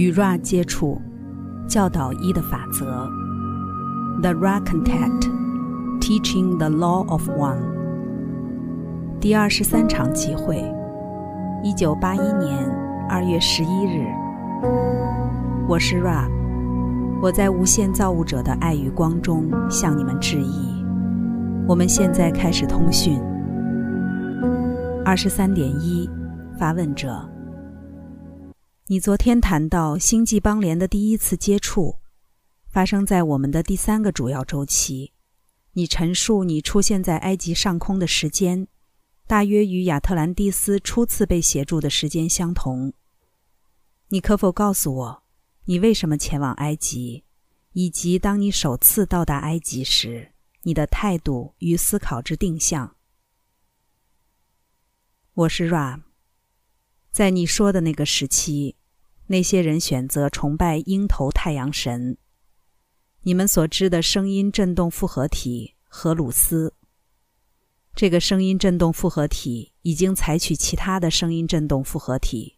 与 Ra 接触，教导一的法则。The Ra Contact, Teaching the Law of One。第二十三场集会，一九八一年二月十一日。我是 Ra，我在无限造物者的爱与光中向你们致意。我们现在开始通讯。二十三点一，发问者。你昨天谈到星际邦联的第一次接触，发生在我们的第三个主要周期。你陈述你出现在埃及上空的时间，大约与亚特兰蒂斯初次被协助的时间相同。你可否告诉我，你为什么前往埃及，以及当你首次到达埃及时，你的态度与思考之定向？我是 Ram，在你说的那个时期。那些人选择崇拜鹰头太阳神。你们所知的声音振动复合体荷鲁斯。这个声音振动复合体已经采取其他的声音振动复合体。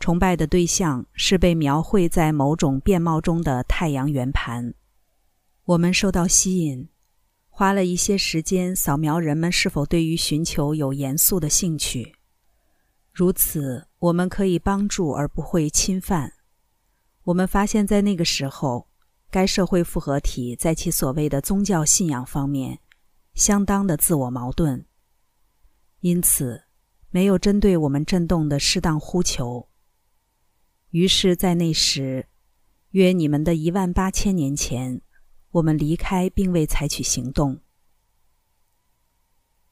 崇拜的对象是被描绘在某种面貌中的太阳圆盘。我们受到吸引，花了一些时间扫描人们是否对于寻求有严肃的兴趣。如此。我们可以帮助而不会侵犯。我们发现，在那个时候，该社会复合体在其所谓的宗教信仰方面相当的自我矛盾，因此没有针对我们震动的适当呼求。于是，在那时，约你们的一万八千年前，我们离开并未采取行动。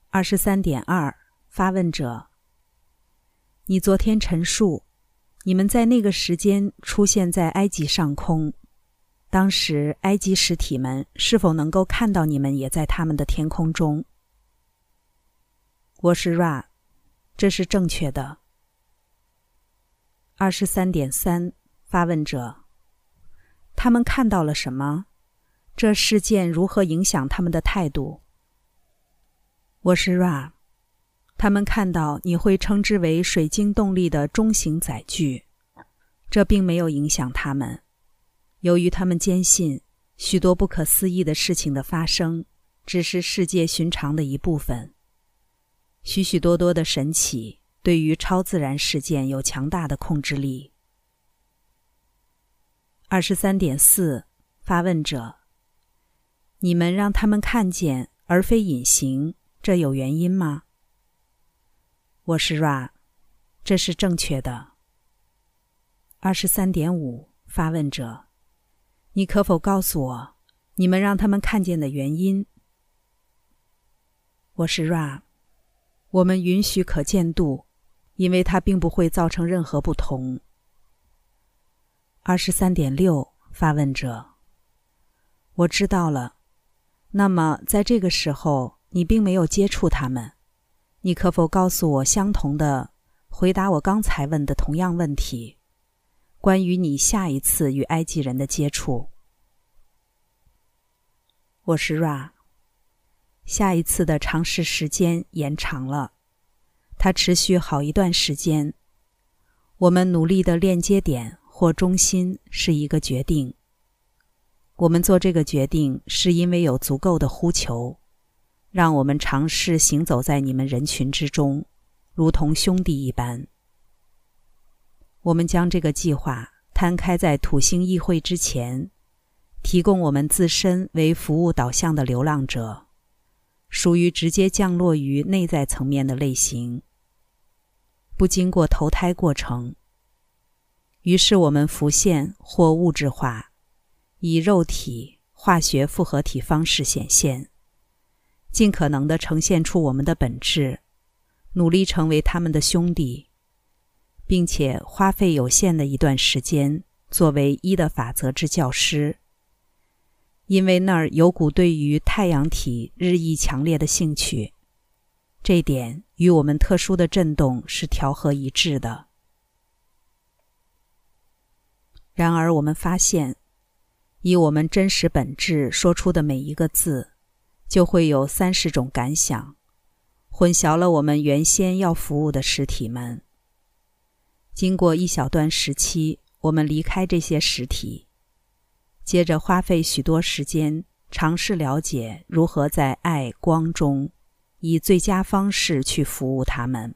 二十三点二，发问者。你昨天陈述，你们在那个时间出现在埃及上空，当时埃及实体们是否能够看到你们也在他们的天空中？我是 Ra，这是正确的。二十三点三，发问者，他们看到了什么？这事件如何影响他们的态度？我是 Ra。他们看到你会称之为水晶动力的中型载具，这并没有影响他们。由于他们坚信许多不可思议的事情的发生只是世界寻常的一部分。许许多多的神奇对于超自然事件有强大的控制力。二十三点四，发问者：你们让他们看见而非隐形，这有原因吗？我是 Ra，这是正确的。二十三点五，发问者，你可否告诉我你们让他们看见的原因？我是 Ra，我们允许可见度，因为它并不会造成任何不同。二十三点六，发问者，我知道了。那么在这个时候，你并没有接触他们。你可否告诉我相同的回答？我刚才问的同样问题，关于你下一次与埃及人的接触。我是 Ra。下一次的尝试时间延长了，它持续好一段时间。我们努力的链接点或中心是一个决定。我们做这个决定是因为有足够的呼求。让我们尝试行走在你们人群之中，如同兄弟一般。我们将这个计划摊开在土星议会之前，提供我们自身为服务导向的流浪者，属于直接降落于内在层面的类型，不经过投胎过程。于是我们浮现或物质化，以肉体、化学复合体方式显现。尽可能的呈现出我们的本质，努力成为他们的兄弟，并且花费有限的一段时间作为一的法则之教师，因为那儿有股对于太阳体日益强烈的兴趣，这点与我们特殊的震动是调和一致的。然而，我们发现，以我们真实本质说出的每一个字。就会有三十种感想，混淆了我们原先要服务的实体们。经过一小段时期，我们离开这些实体，接着花费许多时间尝试了解如何在爱光中，以最佳方式去服务他们。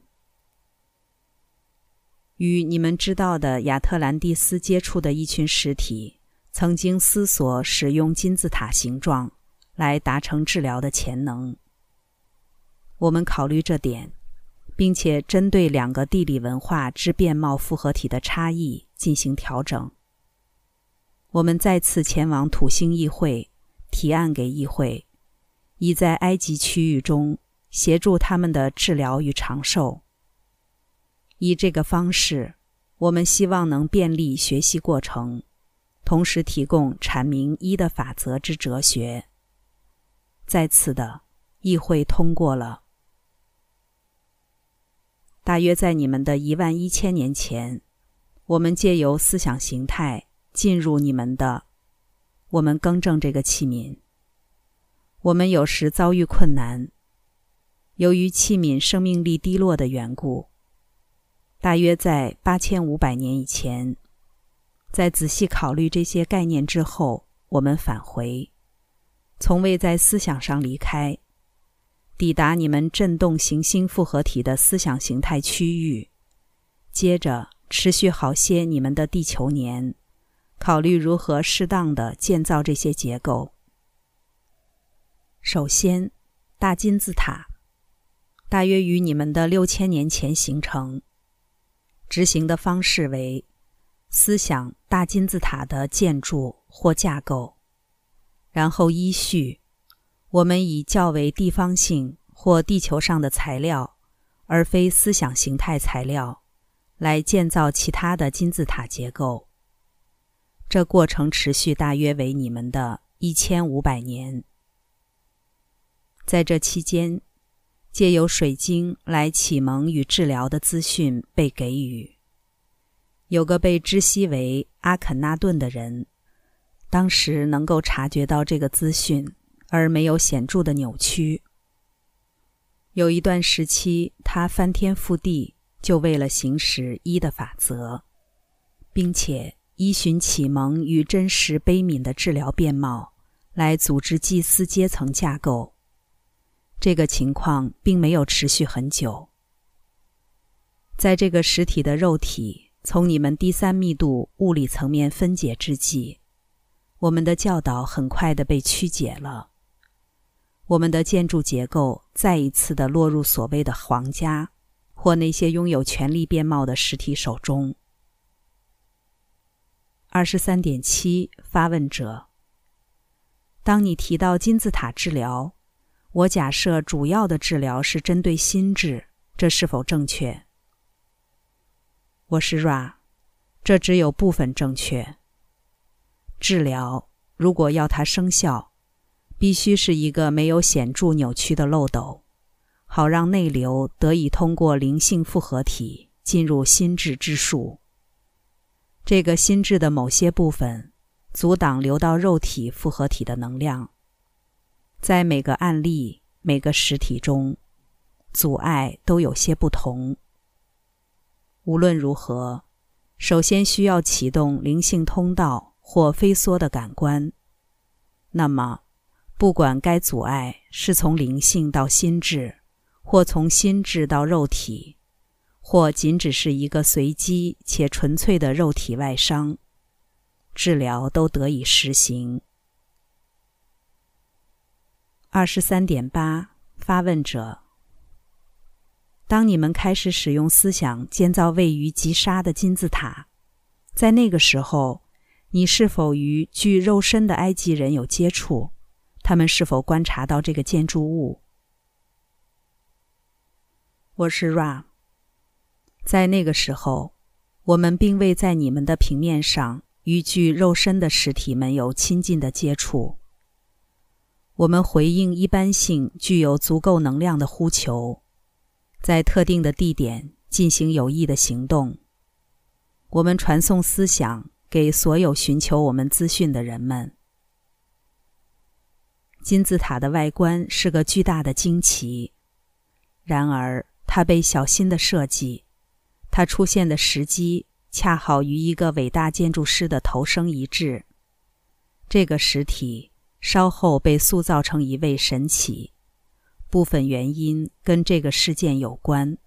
与你们知道的亚特兰蒂斯接触的一群实体，曾经思索使用金字塔形状来达成治疗的潜能。我们考虑这点，并且针对两个地理文化之变貌复合体的差异进行调整。我们再次前往土星议会，提案给议会，以在埃及区域中协助他们的治疗与长寿。以这个方式，我们希望能便利学习过程，同时提供阐明一的法则之哲学。再次的，议会通过了。大约在你们的一万一千年前，我们借由思想形态进入你们的。我们更正这个器皿。我们有时遭遇困难，由于器皿生命力低落的缘故。大约在八千五百年以前，在仔细考虑这些概念之后，我们返回，从未在思想上离开，抵达你们振动行星复合体的思想形态区域，接着持续好些你们的地球年，考虑如何适当的建造这些结构。首先，大金字塔大约于你们的六千年前形成。执行的方式为思想大金字塔的建筑或架构，然后依序，我们以较为地方性或地球上的材料，而非思想形态材料，来建造其他的金字塔结构。这过程持续大约为你们的一千五百年。在这期间。借由水晶来启蒙与治疗的资讯被给予。有个被知悉为阿肯纳顿的人，当时能够察觉到这个资讯，而没有显著的扭曲。有一段时期，他翻天覆地，就为了行使一的法则，并且依循启蒙与真实悲悯的治疗面貌来组织祭司阶层架构。这个情况并没有持续很久。在这个实体的肉体从你们第三密度物理层面分解之际，我们的教导很快的被曲解了。我们的建筑结构再一次的落入所谓的皇家或那些拥有权力面貌的实体手中。二十三点七发问者：当你提到金字塔治疗。我假设主要的治疗是针对心智，这是否正确？我是 Ra，这只有部分正确。治疗如果要它生效，必须是一个没有显著扭曲的漏斗，好让内流得以通过灵性复合体进入心智之树。这个心智的某些部分阻挡流到肉体复合体的能量。在每个案例、每个实体中，阻碍都有些不同。无论如何，首先需要启动灵性通道或飞梭的感官。那么，不管该阻碍是从灵性到心智，或从心智到肉体，或仅只是一个随机且纯粹的肉体外伤，治疗都得以实行。二十三点八，发问者：当你们开始使用思想建造位于吉沙的金字塔，在那个时候，你是否与具肉身的埃及人有接触？他们是否观察到这个建筑物？我是 Ra。在那个时候，我们并未在你们的平面上与具肉身的实体们有亲近的接触。我们回应一般性具有足够能量的呼求，在特定的地点进行有益的行动。我们传送思想给所有寻求我们资讯的人们。金字塔的外观是个巨大的惊奇，然而它被小心的设计，它出现的时机恰好与一个伟大建筑师的头生一致。这个实体稍后被塑造成一位神祇，部分原因跟这个事件有关。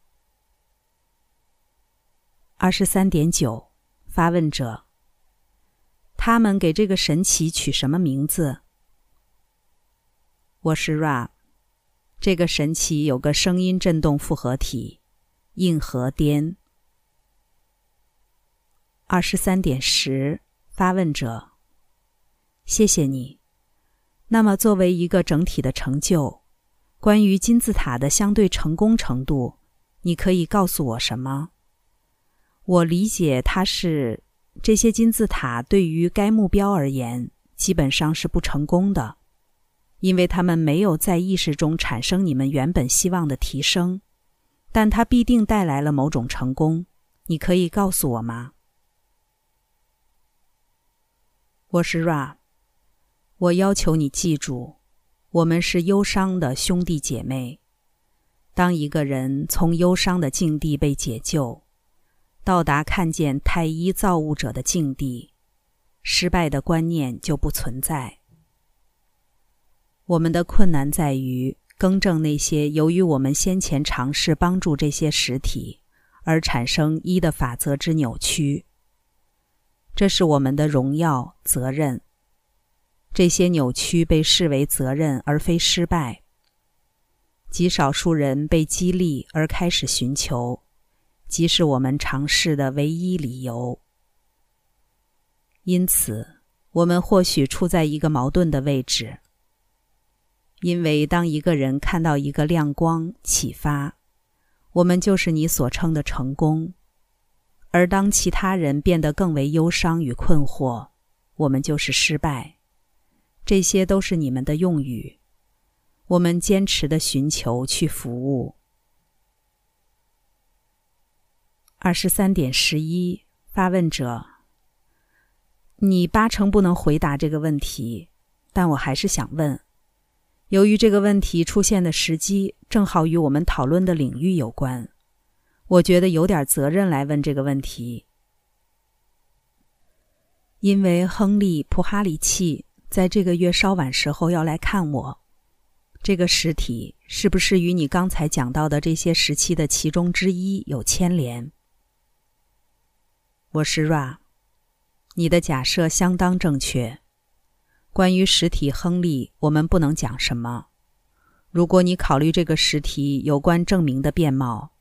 二十三点九，发问者：他们给这个神奇取什么名字？我是 Ra。这个神奇有个声音振动复合体，硬核颠。二十三点十，发问者：谢谢你。那么，作为一个整体的成就，关于金字塔的相对成功程度，你可以告诉我什么？我理解它是这些金字塔对于该目标而言，基本上是不成功的。因为他们没有在意识中产生你们原本希望的提升，但它必定带来了某种成功。你可以告诉我吗？我是 Ra。我要求你记住，我们是忧伤的兄弟姐妹。当一个人从忧伤的境地被解救，到达看见太一造物者的境地，失败的观念就不存在。我们的困难在于更正那些由于我们先前尝试帮助这些实体而产生一的法则之扭曲。这是我们的荣耀责任。这些扭曲被视为责任而非失败。极少数人被激励而开始寻求，即是我们尝试的唯一理由。因此，我们或许处在一个矛盾的位置。因为当一个人看到一个亮光启发，我们就是你所称的成功；而当其他人变得更为忧伤与困惑，我们就是失败。这些都是你们的用语。我们坚持的寻求去服务。二十三点十一，发问者，你八成不能回答这个问题，但我还是想问。由于这个问题出现的时机正好与我们讨论的领域有关，我觉得有点责任来问这个问题。因为亨利·普哈里契在这个月稍晚时候要来看我，这个实体是不是与你刚才讲到的这些时期的其中之一有牵连？我是 Ra，你的假设相当正确。关于实体亨利，我们不能讲什么。如果你考虑这个实体有关证明的面貌，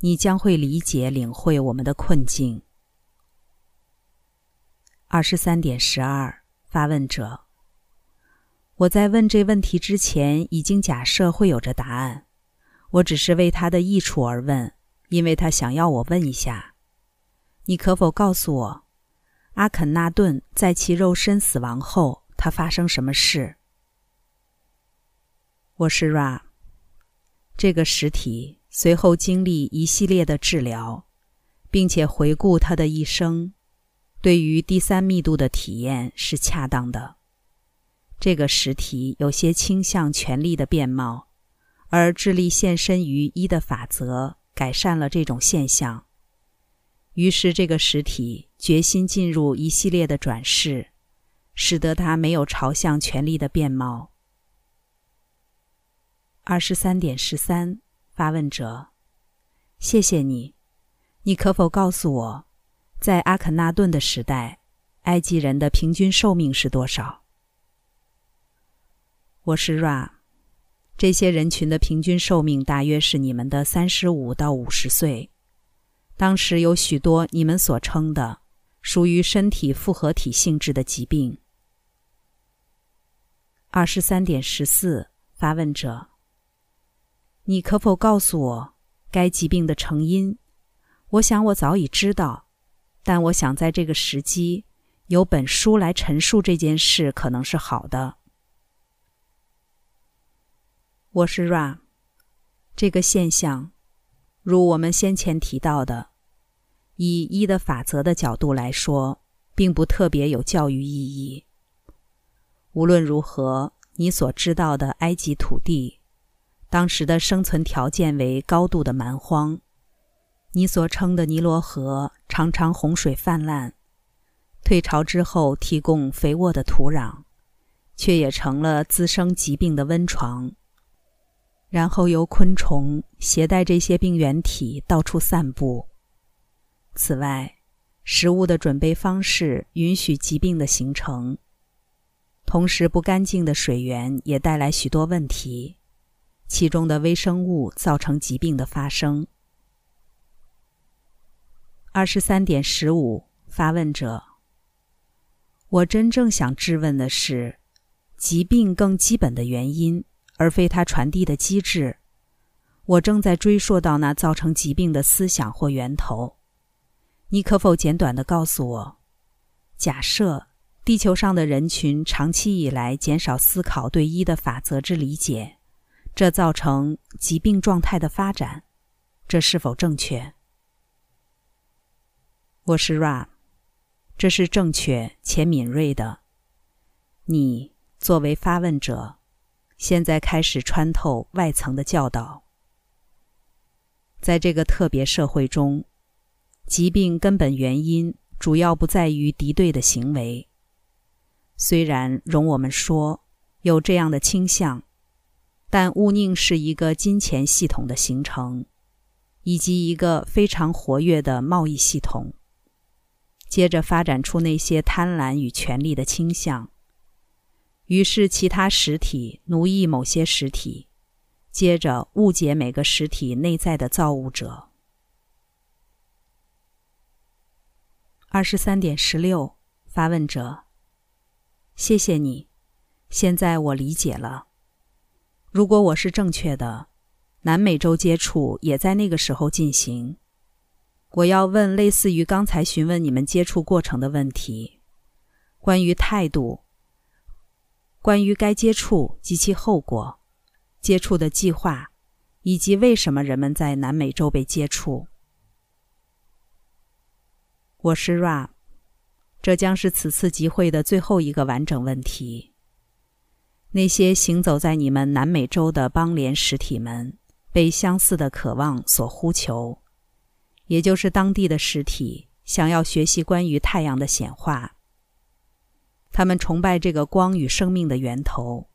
你将会理解领会我们的困境。二十三点十二，发问者：我在问这问题之前已经假设会有着答案，我只是为他的益处而问，因为他想要我问一下。你可否告诉我，阿肯纳顿在其肉身死亡后？他发生什么事？我是 Ra。这个实体随后经历一系列的治疗，并且回顾他的一生，对于第三密度的体验是恰当的。这个实体有些倾向权力的面貌，而致力献身于一的法则，改善了这种现象。于是，这个实体决心进入一系列的转世。使得他没有朝向权力的变貌。二十三点十三，发问者，谢谢你。你可否告诉我，在阿肯纳顿的时代，埃及人的平均寿命是多少？我是 Ra。这些人群的平均寿命大约是你们的三十五到五十岁。当时有许多你们所称的属于身体复合体性质的疾病。二十三点十四，发问者，你可否告诉我该疾病的成因？我想我早已知道，但我想在这个时机有本书来陈述这件事，可能是好的。我是 Ra，这个现象，如我们先前提到的，以一的法则的角度来说，并不特别有教育意义。无论如何，你所知道的埃及土地，当时的生存条件为高度的蛮荒，你所称的尼罗河常常洪水泛滥，退潮之后提供肥沃的土壤，却也成了滋生疾病的温床。然后由昆虫携带这些病原体到处散布。此外，食物的准备方式允许疾病的形成，同时不干净的水源也带来许多问题，其中的微生物造成疾病的发生。二十三点十五，发问者：我真正想质问的是，疾病更基本的原因，而非它传递的机制。我正在追溯到那造成疾病的思想或源头。你可否简短的告诉我：假设地球上的人群长期以来减少思考对一的法则之理解，这造成疾病状态的发展，这是否正确？我是 Ra，这是正确且敏锐的。你作为发问者，现在开始穿透外层的教导。在这个特别社会中，疾病根本原因主要不在于敌对的行为。虽然容我们说有这样的倾向，但勿宁是一个金钱系统的形成，以及一个非常活跃的贸易系统。接着发展出那些贪婪与权力的倾向，于是其他实体奴役某些实体，接着误解每个实体内在的造物者。二十三点十六，发问者：谢谢你，现在我理解了。如果我是正确的，南美洲接触也在那个时候进行。我要问类似于刚才询问你们接触过程的问题，关于态度，关于该接触及其后果，接触的计划，以及为什么人们在南美洲被接触。我是 Ra，这将是此次集会的最后一个完整问题。那些行走在你们南美洲的邦联实体们，被相似的渴望所呼求。也就是当地的实体想要学习关于太阳的显化，他们崇拜这个光与生命的源头。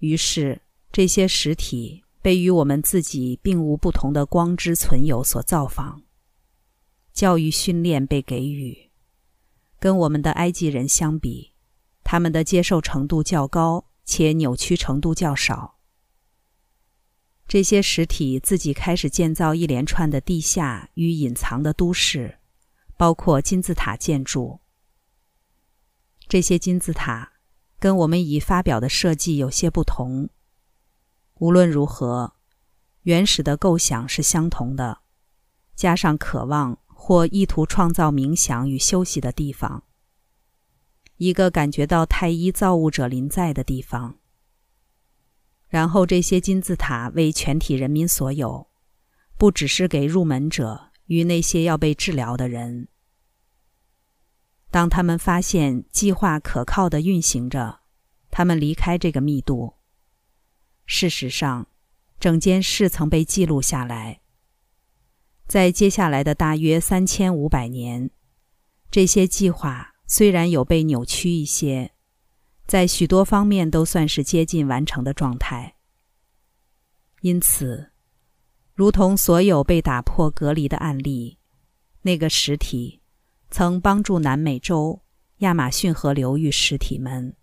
于是，这些实体被与我们自己并无不同的光之存有所造访。教育训练被给予，跟我们的埃及人相比，他们的接受程度较高，且扭曲程度较少。这些实体自己开始建造一连串的地下与隐藏的都市，包括金字塔建筑。这些金字塔跟我们已发表的设计有些不同。无论如何，原始的构想是相同的，加上渴望或意图创造冥想与休息的地方，一个感觉到太一造物者临在的地方。然后，这些金字塔为全体人民所有，不只是给入门者与那些要被治疗的人。当他们发现计划可靠的运行着，他们离开这个密度。事实上，整件事曾被记录下来。在接下来的大约三千五百年，这些计划虽然有被扭曲一些。在许多方面都算是接近完成的状态。因此，如同所有被打破隔离的案例，那个实体曾帮助南美洲亚马逊河流域实体们。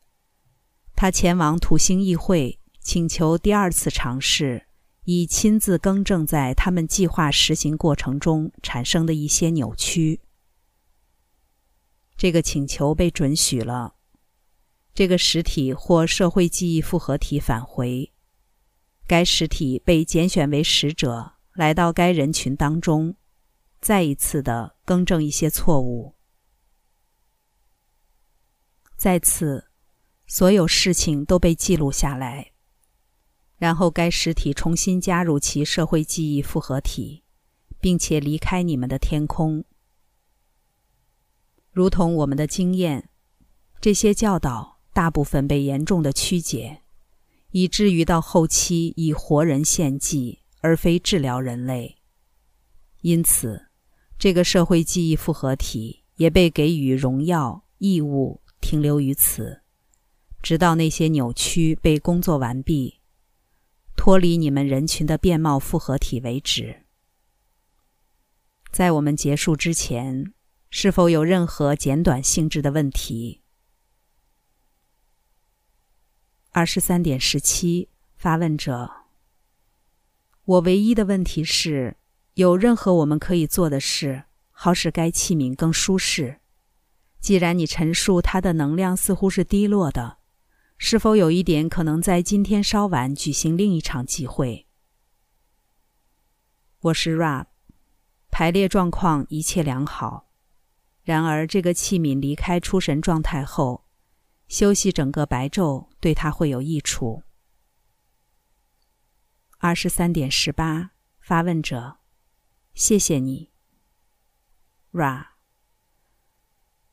他前往土星议会，请求第二次尝试，以亲自更正在他们计划实行过程中产生的一些扭曲。这个请求被准许了。这个实体或社会记忆复合体返回，该实体被拣选为使者，来到该人群当中，再一次的更正一些错误。再次，所有事情都被记录下来，然后该实体重新加入其社会记忆复合体，并且离开你们的天空。如同我们的经验，这些教导。大部分被严重的曲解，以至于到后期以活人献祭而非治疗人类。因此，这个社会记忆复合体也被给予荣耀义务，停留于此，直到那些扭曲被工作完毕，脱离你们人群的变貌复合体为止。在我们结束之前，是否有任何简短性质的问题？二十三点十七，发问者：我唯一的问题是，有任何我们可以做的事，好使该器皿更舒适？既然你陈述它的能量似乎是低落的，是否有一点可能在今天稍晚举行另一场集会？我是 Rap，。排列状况一切良好，然而这个器皿离开出神状态后，休息整个白昼对它会有益处。二十三点十八，发问者，谢谢你，Ra。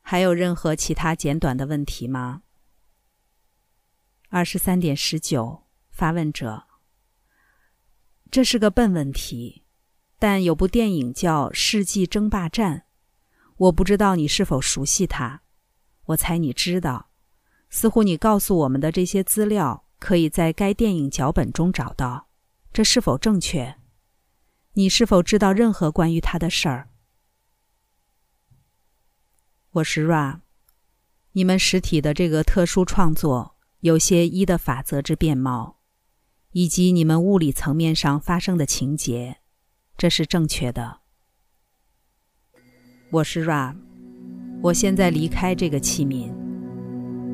还有任何其他简短的问题吗？二十三点十九，发问者，这是个笨问题。但有部电影叫《世纪争霸战》，我不知道你是否熟悉它。我猜你知道。似乎你告诉我们的这些资料可以在该电影脚本中找到，这是否正确？你是否知道任何关于他的事儿？我是 Ra。你们实体的这个特殊创作有些一的法则之变貌，以及你们物理层面上发生的情节。这是正确的。我是 Ra，我现在离开这个器皿。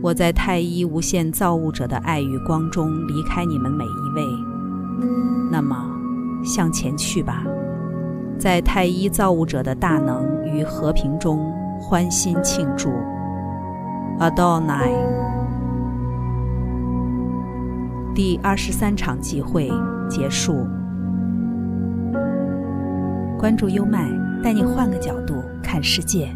我在太一无限造物者的爱与光中离开你们每一位。那么，向前去吧，在太一造物者的大能与和平中欢欣庆祝。Adonai。第二十三场集会结束。关注优麦，带你换个角度看世界。